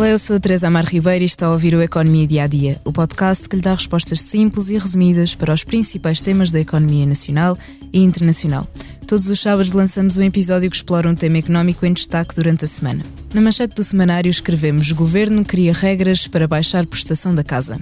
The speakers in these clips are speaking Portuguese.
Olá, eu sou a Teresa Amar Ribeiro e está a ouvir o Economia Dia a Dia, o podcast que lhe dá respostas simples e resumidas para os principais temas da economia nacional e internacional. Todos os sábados lançamos um episódio que explora um tema económico em destaque durante a semana. Na manchete do semanário escrevemos: Governo cria regras para baixar prestação da casa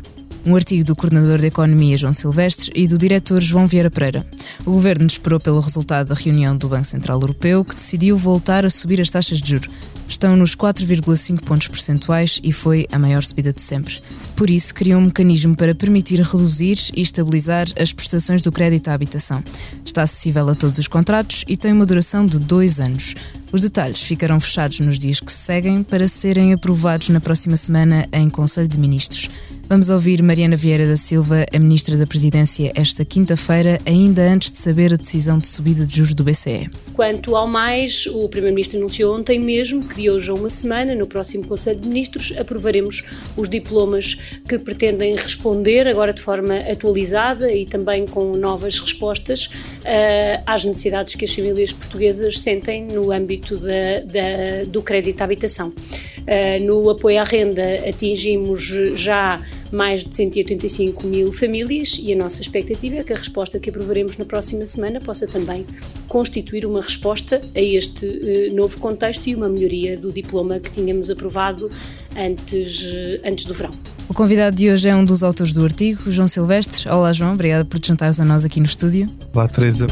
um artigo do coordenador de Economia João Silvestre e do diretor João Vieira Pereira. O governo esperou pelo resultado da reunião do Banco Central Europeu, que decidiu voltar a subir as taxas de juros. Estão nos 4,5 pontos percentuais e foi a maior subida de sempre. Por isso, criou um mecanismo para permitir reduzir e estabilizar as prestações do crédito à habitação. Está acessível a todos os contratos e tem uma duração de dois anos. Os detalhes ficarão fechados nos dias que se seguem para serem aprovados na próxima semana em Conselho de Ministros. Vamos ouvir Mariana Vieira da Silva, a Ministra da Presidência, esta quinta-feira, ainda antes de saber a decisão de subida de juros do BCE. Quanto ao mais, o Primeiro-Ministro anunciou ontem mesmo que de hoje a uma semana, no próximo Conselho de Ministros, aprovaremos os diplomas que pretendem responder, agora de forma atualizada e também com novas respostas, uh, às necessidades que as famílias portuguesas sentem no âmbito da, da, do crédito à habitação. Uh, no apoio à renda atingimos já mais de 185 mil famílias e a nossa expectativa é que a resposta que aprovaremos na próxima semana possa também constituir uma resposta a este uh, novo contexto e uma melhoria do diploma que tínhamos aprovado antes, uh, antes do verão. O convidado de hoje é um dos autores do artigo, João Silvestre. Olá, João, obrigada por te juntares a nós aqui no estúdio. Olá, Teresa.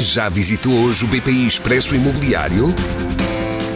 Já visitou hoje o BPI Expresso Imobiliário?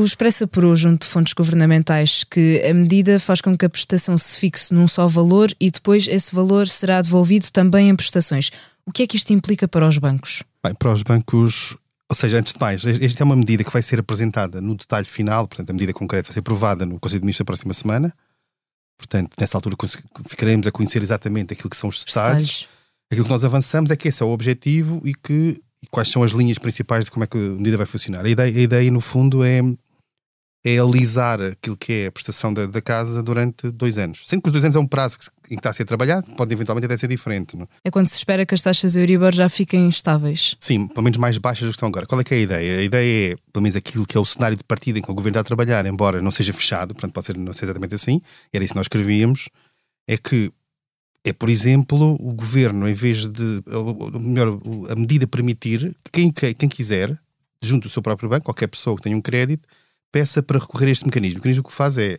O Expressa apurou junto de fontes governamentais que a medida faz com que a prestação se fixe num só valor e depois esse valor será devolvido também em prestações. O que é que isto implica para os bancos? Bem, para os bancos, ou seja, antes de mais, esta é uma medida que vai ser apresentada no detalhe final, portanto, a medida concreta vai ser aprovada no Conselho de Ministros da próxima semana. Portanto, nessa altura ficaremos a conhecer exatamente aquilo que são os detalhes. Aquilo que nós avançamos é que esse é o objetivo e que e quais são as linhas principais de como é que a medida vai funcionar. A ideia, a ideia no fundo, é, é alisar aquilo que é a prestação da, da, casa durante dois anos. Sendo que os dois anos é um prazo em que está a ser trabalhado, pode eventualmente até ser diferente. Não? É quando se espera que as taxas Euribor já fiquem estáveis. Sim, pelo menos mais baixas do que estão agora. Qual é que é a ideia? A ideia é, pelo menos aquilo que é o cenário de partida em que o governo está a trabalhar, embora não seja fechado, portanto pode ser, não ser exatamente assim, era isso que nós escrevíamos, é que é, por exemplo, o governo, em vez de. Ou melhor, a medida permitir que quem, quem quiser, junto do seu próprio banco, qualquer pessoa que tenha um crédito, peça para recorrer a este mecanismo. O mecanismo que faz é,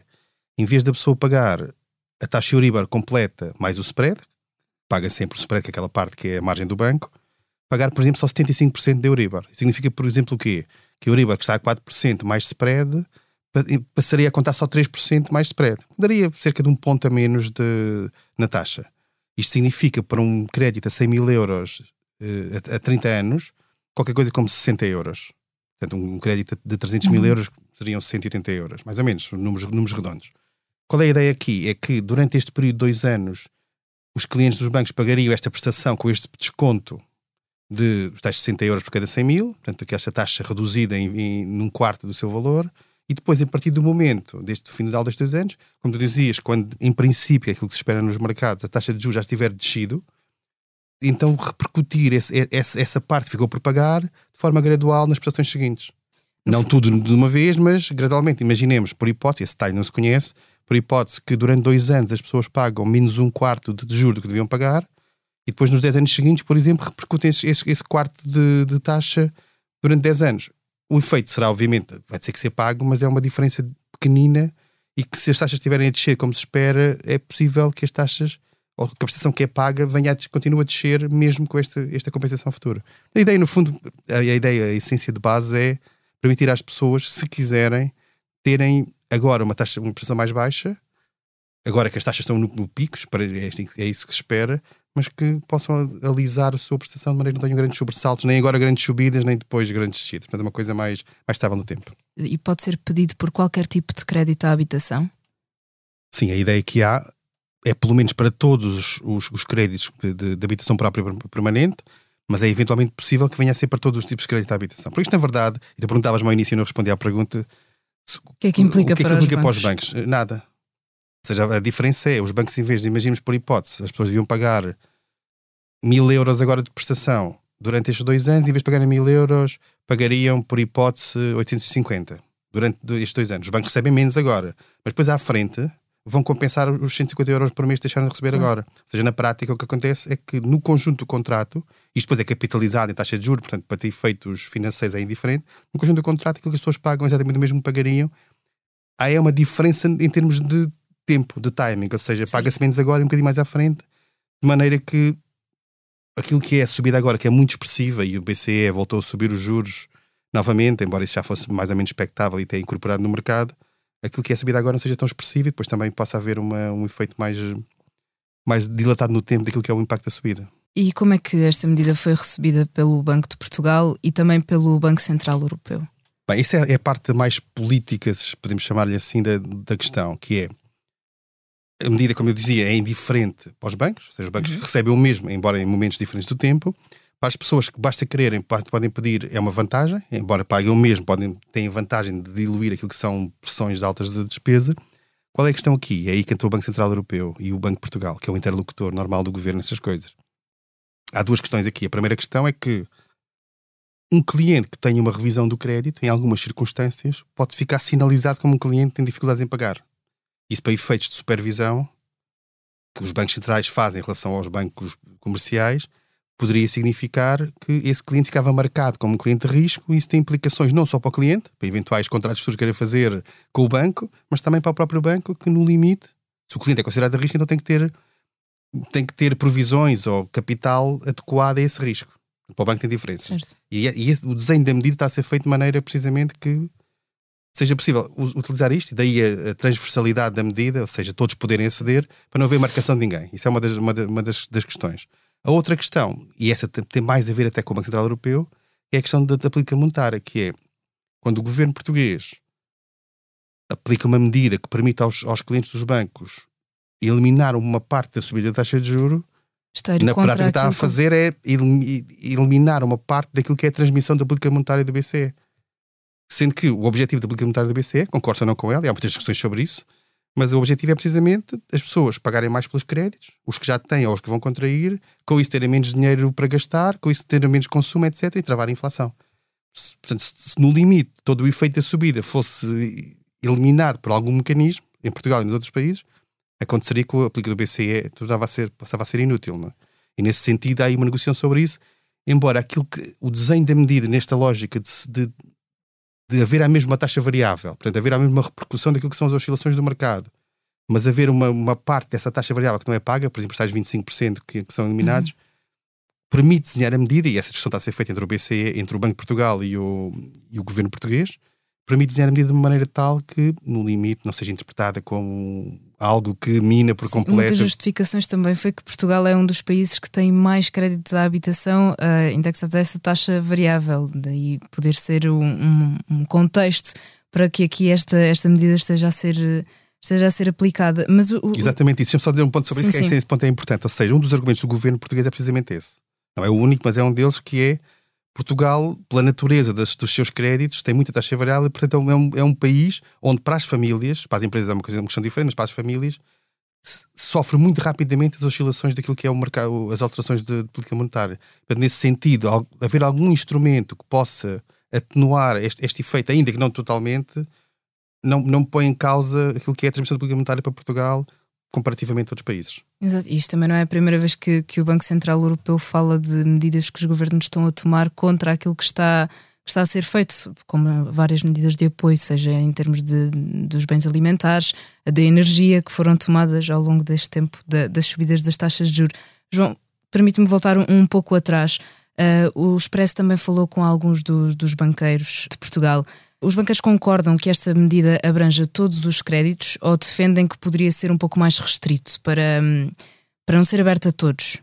em vez da pessoa pagar a taxa Euribor completa mais o spread, paga sempre o spread, que é aquela parte que é a margem do banco, pagar, por exemplo, só 75% da Euribor. Significa, por exemplo, o quê? Que a Euribor, que está a 4% mais spread, passaria a contar só 3% mais spread. Daria cerca de um ponto a menos de, na taxa. Isto significa para um crédito a 100 mil euros uh, a, a 30 anos, qualquer coisa como 60 euros. Portanto, um crédito de 300 mil uhum. euros seriam 180 euros, mais ou menos, números, números redondos. Qual é a ideia aqui? É que durante este período de dois anos, os clientes dos bancos pagariam esta prestação com este desconto de tais 60 euros por cada 100 mil, portanto, esta taxa reduzida em, em, num quarto do seu valor, e depois, a partir do momento, deste final destes dois anos, como tu dizias, quando em princípio é aquilo que se espera nos mercados, a taxa de juros já estiver descido, então repercutir esse, esse, essa parte que ficou por pagar de forma gradual nas prestações seguintes. Não tudo de uma vez, mas gradualmente. Imaginemos, por hipótese, esse detalhe não se conhece, por hipótese que durante dois anos as pessoas pagam menos um quarto de juros que deviam pagar, e depois nos 10 anos seguintes, por exemplo, repercutem esse, esse, esse quarto de, de taxa durante 10 anos o efeito será, obviamente, vai ter que ser pago, mas é uma diferença pequenina e que se as taxas estiverem a descer como se espera, é possível que as taxas ou que a prestação que é paga venha a, continue a descer mesmo com esta, esta compensação futura. A ideia, no fundo, a, a ideia, a essência de base é permitir às pessoas, se quiserem, terem agora uma taxa, uma prestação mais baixa, agora que as taxas estão no, no pico, é, é isso que se espera, mas que possam alisar a sua prestação de maneira que não tenham grandes sobressaltos, nem agora grandes subidas, nem depois grandes descidas. Portanto, é uma coisa mais, mais estável no tempo. E pode ser pedido por qualquer tipo de crédito à habitação? Sim, a ideia que há é pelo menos para todos os, os créditos de, de, habitação própria permanente, mas é eventualmente possível que venha a ser para todos os tipos de crédito de habitação. Por isto, na verdade, e tu perguntavas-me ao início e não respondi à pergunta, o que é que implica, o que é que para, implica os para os bancos? Nada. Ou seja, a diferença é, os bancos, em vez de, imaginemos por hipótese, as pessoas deviam pagar mil euros agora de prestação durante estes dois anos, em vez de pagarem mil euros, pagariam por hipótese 850 durante estes dois anos. Os bancos recebem menos agora, mas depois à frente vão compensar os 150 euros por mês que deixaram de receber uhum. agora. Ou seja, na prática, o que acontece é que no conjunto do contrato, isto depois é capitalizado em taxa de juros, portanto, para ter efeitos financeiros é indiferente, no conjunto do contrato, aquilo que as pessoas pagam exatamente o mesmo que pagariam. Aí é uma diferença em termos de tempo, de timing, ou seja, paga-se menos agora e um bocadinho mais à frente, de maneira que aquilo que é a subida agora, que é muito expressiva, e o BCE voltou a subir os juros novamente, embora isso já fosse mais ou menos expectável e tenha incorporado no mercado, aquilo que é subida agora não seja tão expressivo e depois também possa haver uma, um efeito mais, mais dilatado no tempo daquilo que é o impacto da subida. E como é que esta medida foi recebida pelo Banco de Portugal e também pelo Banco Central Europeu? Bem, isso é, é a parte mais política, se podemos chamar-lhe assim, da, da questão, que é a medida, como eu dizia, é indiferente para os bancos, ou seja, os bancos uhum. recebem o mesmo, embora em momentos diferentes do tempo. Para as pessoas que basta quererem, podem pedir, é uma vantagem, embora paguem o mesmo, podem, têm vantagem de diluir aquilo que são pressões altas de despesa. Qual é a questão aqui? É aí que entrou o Banco Central Europeu e o Banco de Portugal, que é o interlocutor normal do governo nessas coisas. Há duas questões aqui. A primeira questão é que um cliente que tenha uma revisão do crédito, em algumas circunstâncias, pode ficar sinalizado como um cliente que tem dificuldades em pagar. Isso para efeitos de supervisão que os bancos centrais fazem em relação aos bancos comerciais, poderia significar que esse cliente ficava marcado como um cliente de risco e isso tem implicações não só para o cliente, para eventuais contratos que queira fazer com o banco, mas também para o próprio banco, que no limite, se o cliente é considerado de risco, então tem que ter, tem que ter provisões ou capital adequado a esse risco. Para o banco tem diferenças. E, e esse, o desenho da medida está a ser feito de maneira precisamente que seja possível utilizar isto, e daí a, a, transversalidade da medida, ou seja, todos poderem aceder, para não haver marcação de ninguém. Isso é uma das, uma, uma das, das, questões. A outra questão, e essa tem mais a ver até com o Banco Central Europeu, é a questão da, da política monetária, que é quando o governo português aplica uma medida que permite aos, aos clientes dos bancos eliminar uma parte da subida da taxa de juro, na prática o que está a fazer é eliminar uma parte daquilo que é a transmissão da política monetária do BCE. Sendo que o objetivo da política monetária do BCE, concordo ou não com ela, e há muitas discussões sobre isso, mas o objetivo é precisamente as pessoas pagarem mais pelos créditos, os que já têm ou os que vão contrair, com isso terem menos dinheiro para gastar, com isso terem menos consumo, etc., e travar a inflação. Portanto, se no limite todo o efeito da subida fosse eliminado por algum mecanismo, em Portugal e nos outros países, aconteceria que a política do BCE passava a ser, passava a ser inútil. Não é? E nesse sentido há aí uma negociação sobre isso, embora aquilo que o desenho da medida nesta lógica de, de de haver a mesma taxa variável, portanto, haver a mesma repercussão daquilo que são as oscilações do mercado, mas haver uma, uma parte dessa taxa variável que não é paga, por exemplo, tais 25% que, que são eliminados, uhum. permite desenhar a medida, e essa discussão está a ser feita entre o BCE, entre o Banco de Portugal e o, e o governo português, permite desenhar a medida de uma maneira tal que, no limite, não seja interpretada como algo que mina por Sim, completo. Uma das justificações também foi que Portugal é um dos países que tem mais créditos à habitação uh, indexados a essa taxa variável, daí poder ser um, um, um, contexto para que aqui esta, esta medida esteja a ser. Esteja a ser aplicada. Mas o, o... Exatamente isso. Deixa-me só dizer um ponto sobre sim, isso, que é, esse ponto é importante. Ou seja, um dos argumentos do governo português é precisamente esse. Não é o único, mas é um deles que é Portugal, pela natureza das, dos seus créditos, tem muita taxa variável, portanto é um, é um país onde para as famílias, para as empresas é uma, uma questão diferente, mas para as famílias sofre muito rapidamente as oscilações daquilo que é o mercado, as alterações de, de política monetária. Portanto, nesse sentido, haver algum instrumento que possa atenuar este, este efeito, ainda que não totalmente, não, não põe em causa aquilo que é a transmissão da política monetária para Portugal comparativamente a outros países. Exato. Isto também não é a primeira vez que, que o Banco Central Europeu fala de medidas que os governos estão a tomar contra aquilo que está, que está a ser feito, como várias medidas de apoio, seja em termos de, dos bens alimentares, da energia, que foram tomadas ao longo deste tempo da, das subidas das taxas de juros. João, permite-me voltar um, um, pouco atrás. Uh, o Expresso também falou com alguns do, dos banqueiros de Portugal. Os banqueiros concordam que esta medida abranja todos os créditos ou defendem que poderia ser um pouco mais restrito para, hum, para não ser aberto a todos?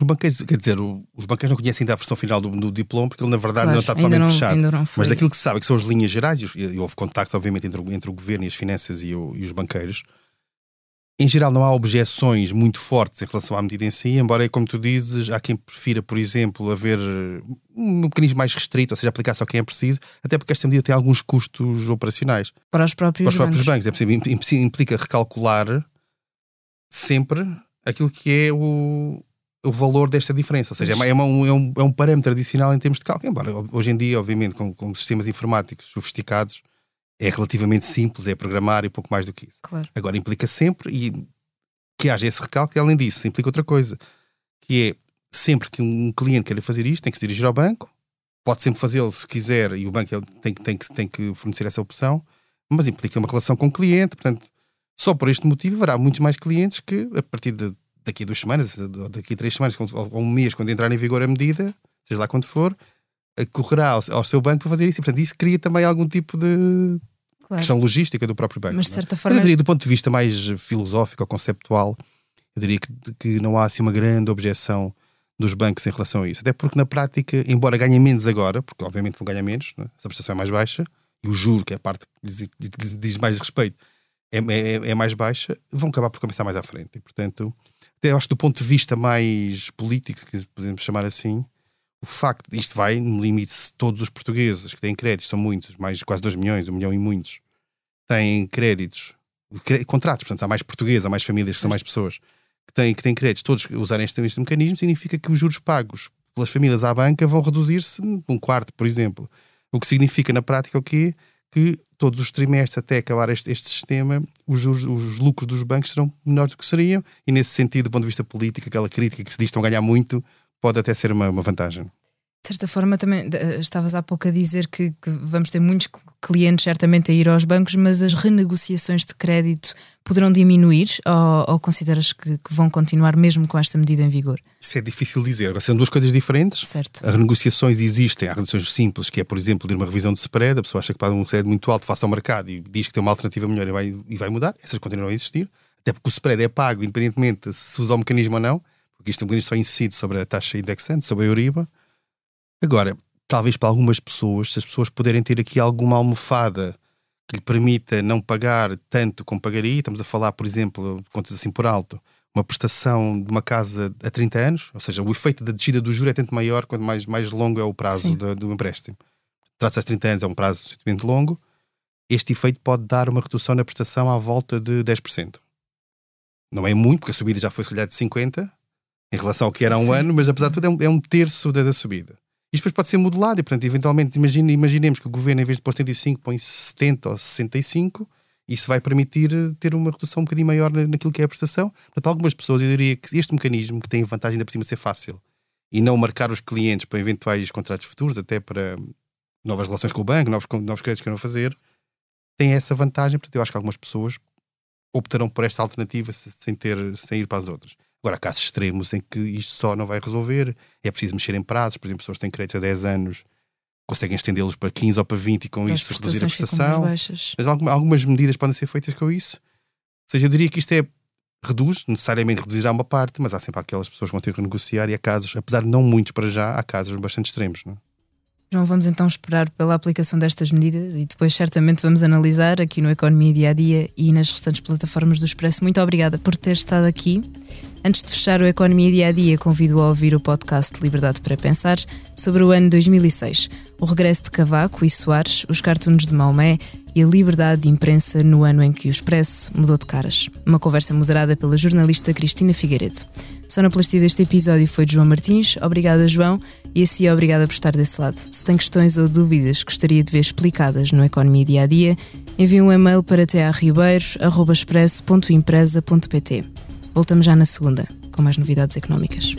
Os banqueiros, quer dizer, os banqueiros não conhecem ainda a versão final do, do diploma porque ele na verdade claro, não está totalmente não, fechado. Mas daquilo que se sabe, que são as linhas gerais, e, e houve contactos obviamente entre, entre o governo e as finanças e, o, e os banqueiros, em geral, não há objeções muito fortes em relação à medida em si, embora, como tu dizes, há quem prefira, por exemplo, haver um mecanismo mais restrito, ou seja, aplicar só quem é preciso, até porque esta medida tem alguns custos operacionais. Para os próprios, Para os próprios bancos. bancos. É implica recalcular sempre aquilo que é o, o valor desta diferença. Ou seja, é, uma, é, um, é um parâmetro adicional em termos de cálculo. Embora, hoje em dia, obviamente, com, com sistemas informáticos sofisticados, é relativamente simples, é programar e pouco mais do que isso. Claro. Agora, implica sempre e que haja esse recalque, e além disso, implica outra coisa, que é sempre que um cliente queira fazer isto, tem que se dirigir ao banco, pode sempre fazê-lo se quiser, e o banco tem, tem, tem, tem que fornecer essa opção, mas implica uma relação com o cliente, portanto, só por este motivo haverá muitos mais clientes que, a partir de daqui a duas semanas, ou daqui a três semanas, ou um mês, quando entrar em vigor a medida, seja lá quando for, correrá ao, ao, seu banco para fazer isso. E, portanto, isso cria também algum tipo de claro. questão logística do próprio banco. Mas, de certa forma. Eu diria, do ponto de vista mais filosófico ou conceptual, eu diria que, que não há assim uma grande objeção dos bancos em relação a isso. Até porque, na prática, embora ganhem menos agora, porque obviamente vão ganhar menos, né? essa prestação é mais baixa, e o juro, que é a parte que lhes diz, diz mais respeito, é, é, é, mais baixa, vão acabar por começar mais à frente. E, portanto, até acho que do ponto de vista mais político, que podemos chamar assim, o facto de isto vai, no limite, se todos os portugueses que têm créditos, são muitos, mais quase 2 milhões, 1 um milhão e muitos, têm créditos, contratos, portanto, há mais portugueses, há mais famílias, são mais pessoas que têm, que têm créditos, todos usarem este, este mecanismo, significa que os juros pagos pelas famílias à banca vão reduzir-se um quarto, por exemplo. O que significa na prática o quê? Que todos os trimestres até acabar este, este sistema, os, juros, os lucros dos bancos serão menores do que seriam, e nesse sentido, do ponto de vista político, aquela crítica que se diz que estão a ganhar muito, pode até ser uma, uma vantagem. De certa forma, também estavas há pouco a dizer que, que, vamos ter muitos clientes certamente a ir aos bancos, mas as renegociações de crédito poderão diminuir ou, ou consideras que, que, vão continuar mesmo com esta medida em vigor? Isso é difícil dizer. São duas coisas diferentes. Certo. As renegociações existem. Há renegociações simples, que é, por exemplo, de uma revisão de spread. A pessoa acha que paga um spread muito alto, face ao mercado e diz que tem uma alternativa melhor e vai, e vai mudar. Essas continuam a existir. Até porque o spread é pago, independentemente se usa o mecanismo ou não porque isto um bocadinho só incide sobre a taxa indexante, sobre a Euriba. Agora, talvez para algumas pessoas, se as pessoas puderem ter aqui alguma almofada que lhe permita não pagar tanto como pagaria, estamos a falar, por exemplo, contas assim por alto, uma prestação de uma casa a 30 anos, ou seja, o efeito da descida do juro é tanto maior quanto mais, mais longo é o prazo do, do, empréstimo. Trata-se de 30 anos, é um prazo suficientemente longo. Este efeito pode dar uma redução na prestação à volta de 10%. Não é muito, porque a subida já foi, se calhar, de 50%, em relação ao que era há um Sim. ano, mas apesar de tudo é um, é um terço da, da, subida. Isto depois pode ser modelado e, portanto, eventualmente, imagine, imaginemos que o governo, em vez de pôr 75, põe 70 ou 65, isso vai permitir eh, ter uma redução um bocadinho maior naquilo que é a prestação. Portanto, algumas pessoas, eu diria que este mecanismo, que tem a vantagem ainda por cima de ser fácil e não marcar os clientes para eventuais contratos futuros, até para novas relações com o banco, novos, novos créditos que queiram fazer, tem essa vantagem. Portanto, eu acho que algumas pessoas optarão por esta alternativa sem, ter, sem ir para as outras. Agora, há casos extremos em que isto só não vai resolver, é preciso mexer em prazos, por exemplo, pessoas que têm créditos a 10 anos conseguem estendê-los para 15 ou para 20 e com isso reduzir a prestação. Mas algumas medidas podem ser feitas com isso. Ou seja, eu diria que isto é reduz, necessariamente reduzirá uma parte, mas há sempre aquelas pessoas que vão ter que negociar e há casos, apesar de não muitos para já, há casos bastante extremos. Não é? João, vamos então esperar pela aplicação destas medidas e depois certamente vamos analisar aqui no Economia Dia a Dia e nas restantes plataformas do Expresso. Muito obrigada por ter estado aqui. Antes de fechar o Economia Dia a Dia, convido a ouvir o podcast Liberdade para Pensar sobre o ano 2006, o regresso de Cavaco e Soares, os cartoons de Maomé e a liberdade de imprensa no ano em que o Expresso mudou de caras. Uma conversa moderada pela jornalista Cristina Figueiredo. Sonoplastia deste episódio foi de João Martins. Obrigada, João, e assim obrigada por estar desse lado. Se tem questões ou dúvidas que gostaria de ver explicadas no Economia Dia a Dia, envie um e-mail para tearribeiros.expresso.empresa.pt. Voltamos já na segunda, com mais novidades económicas.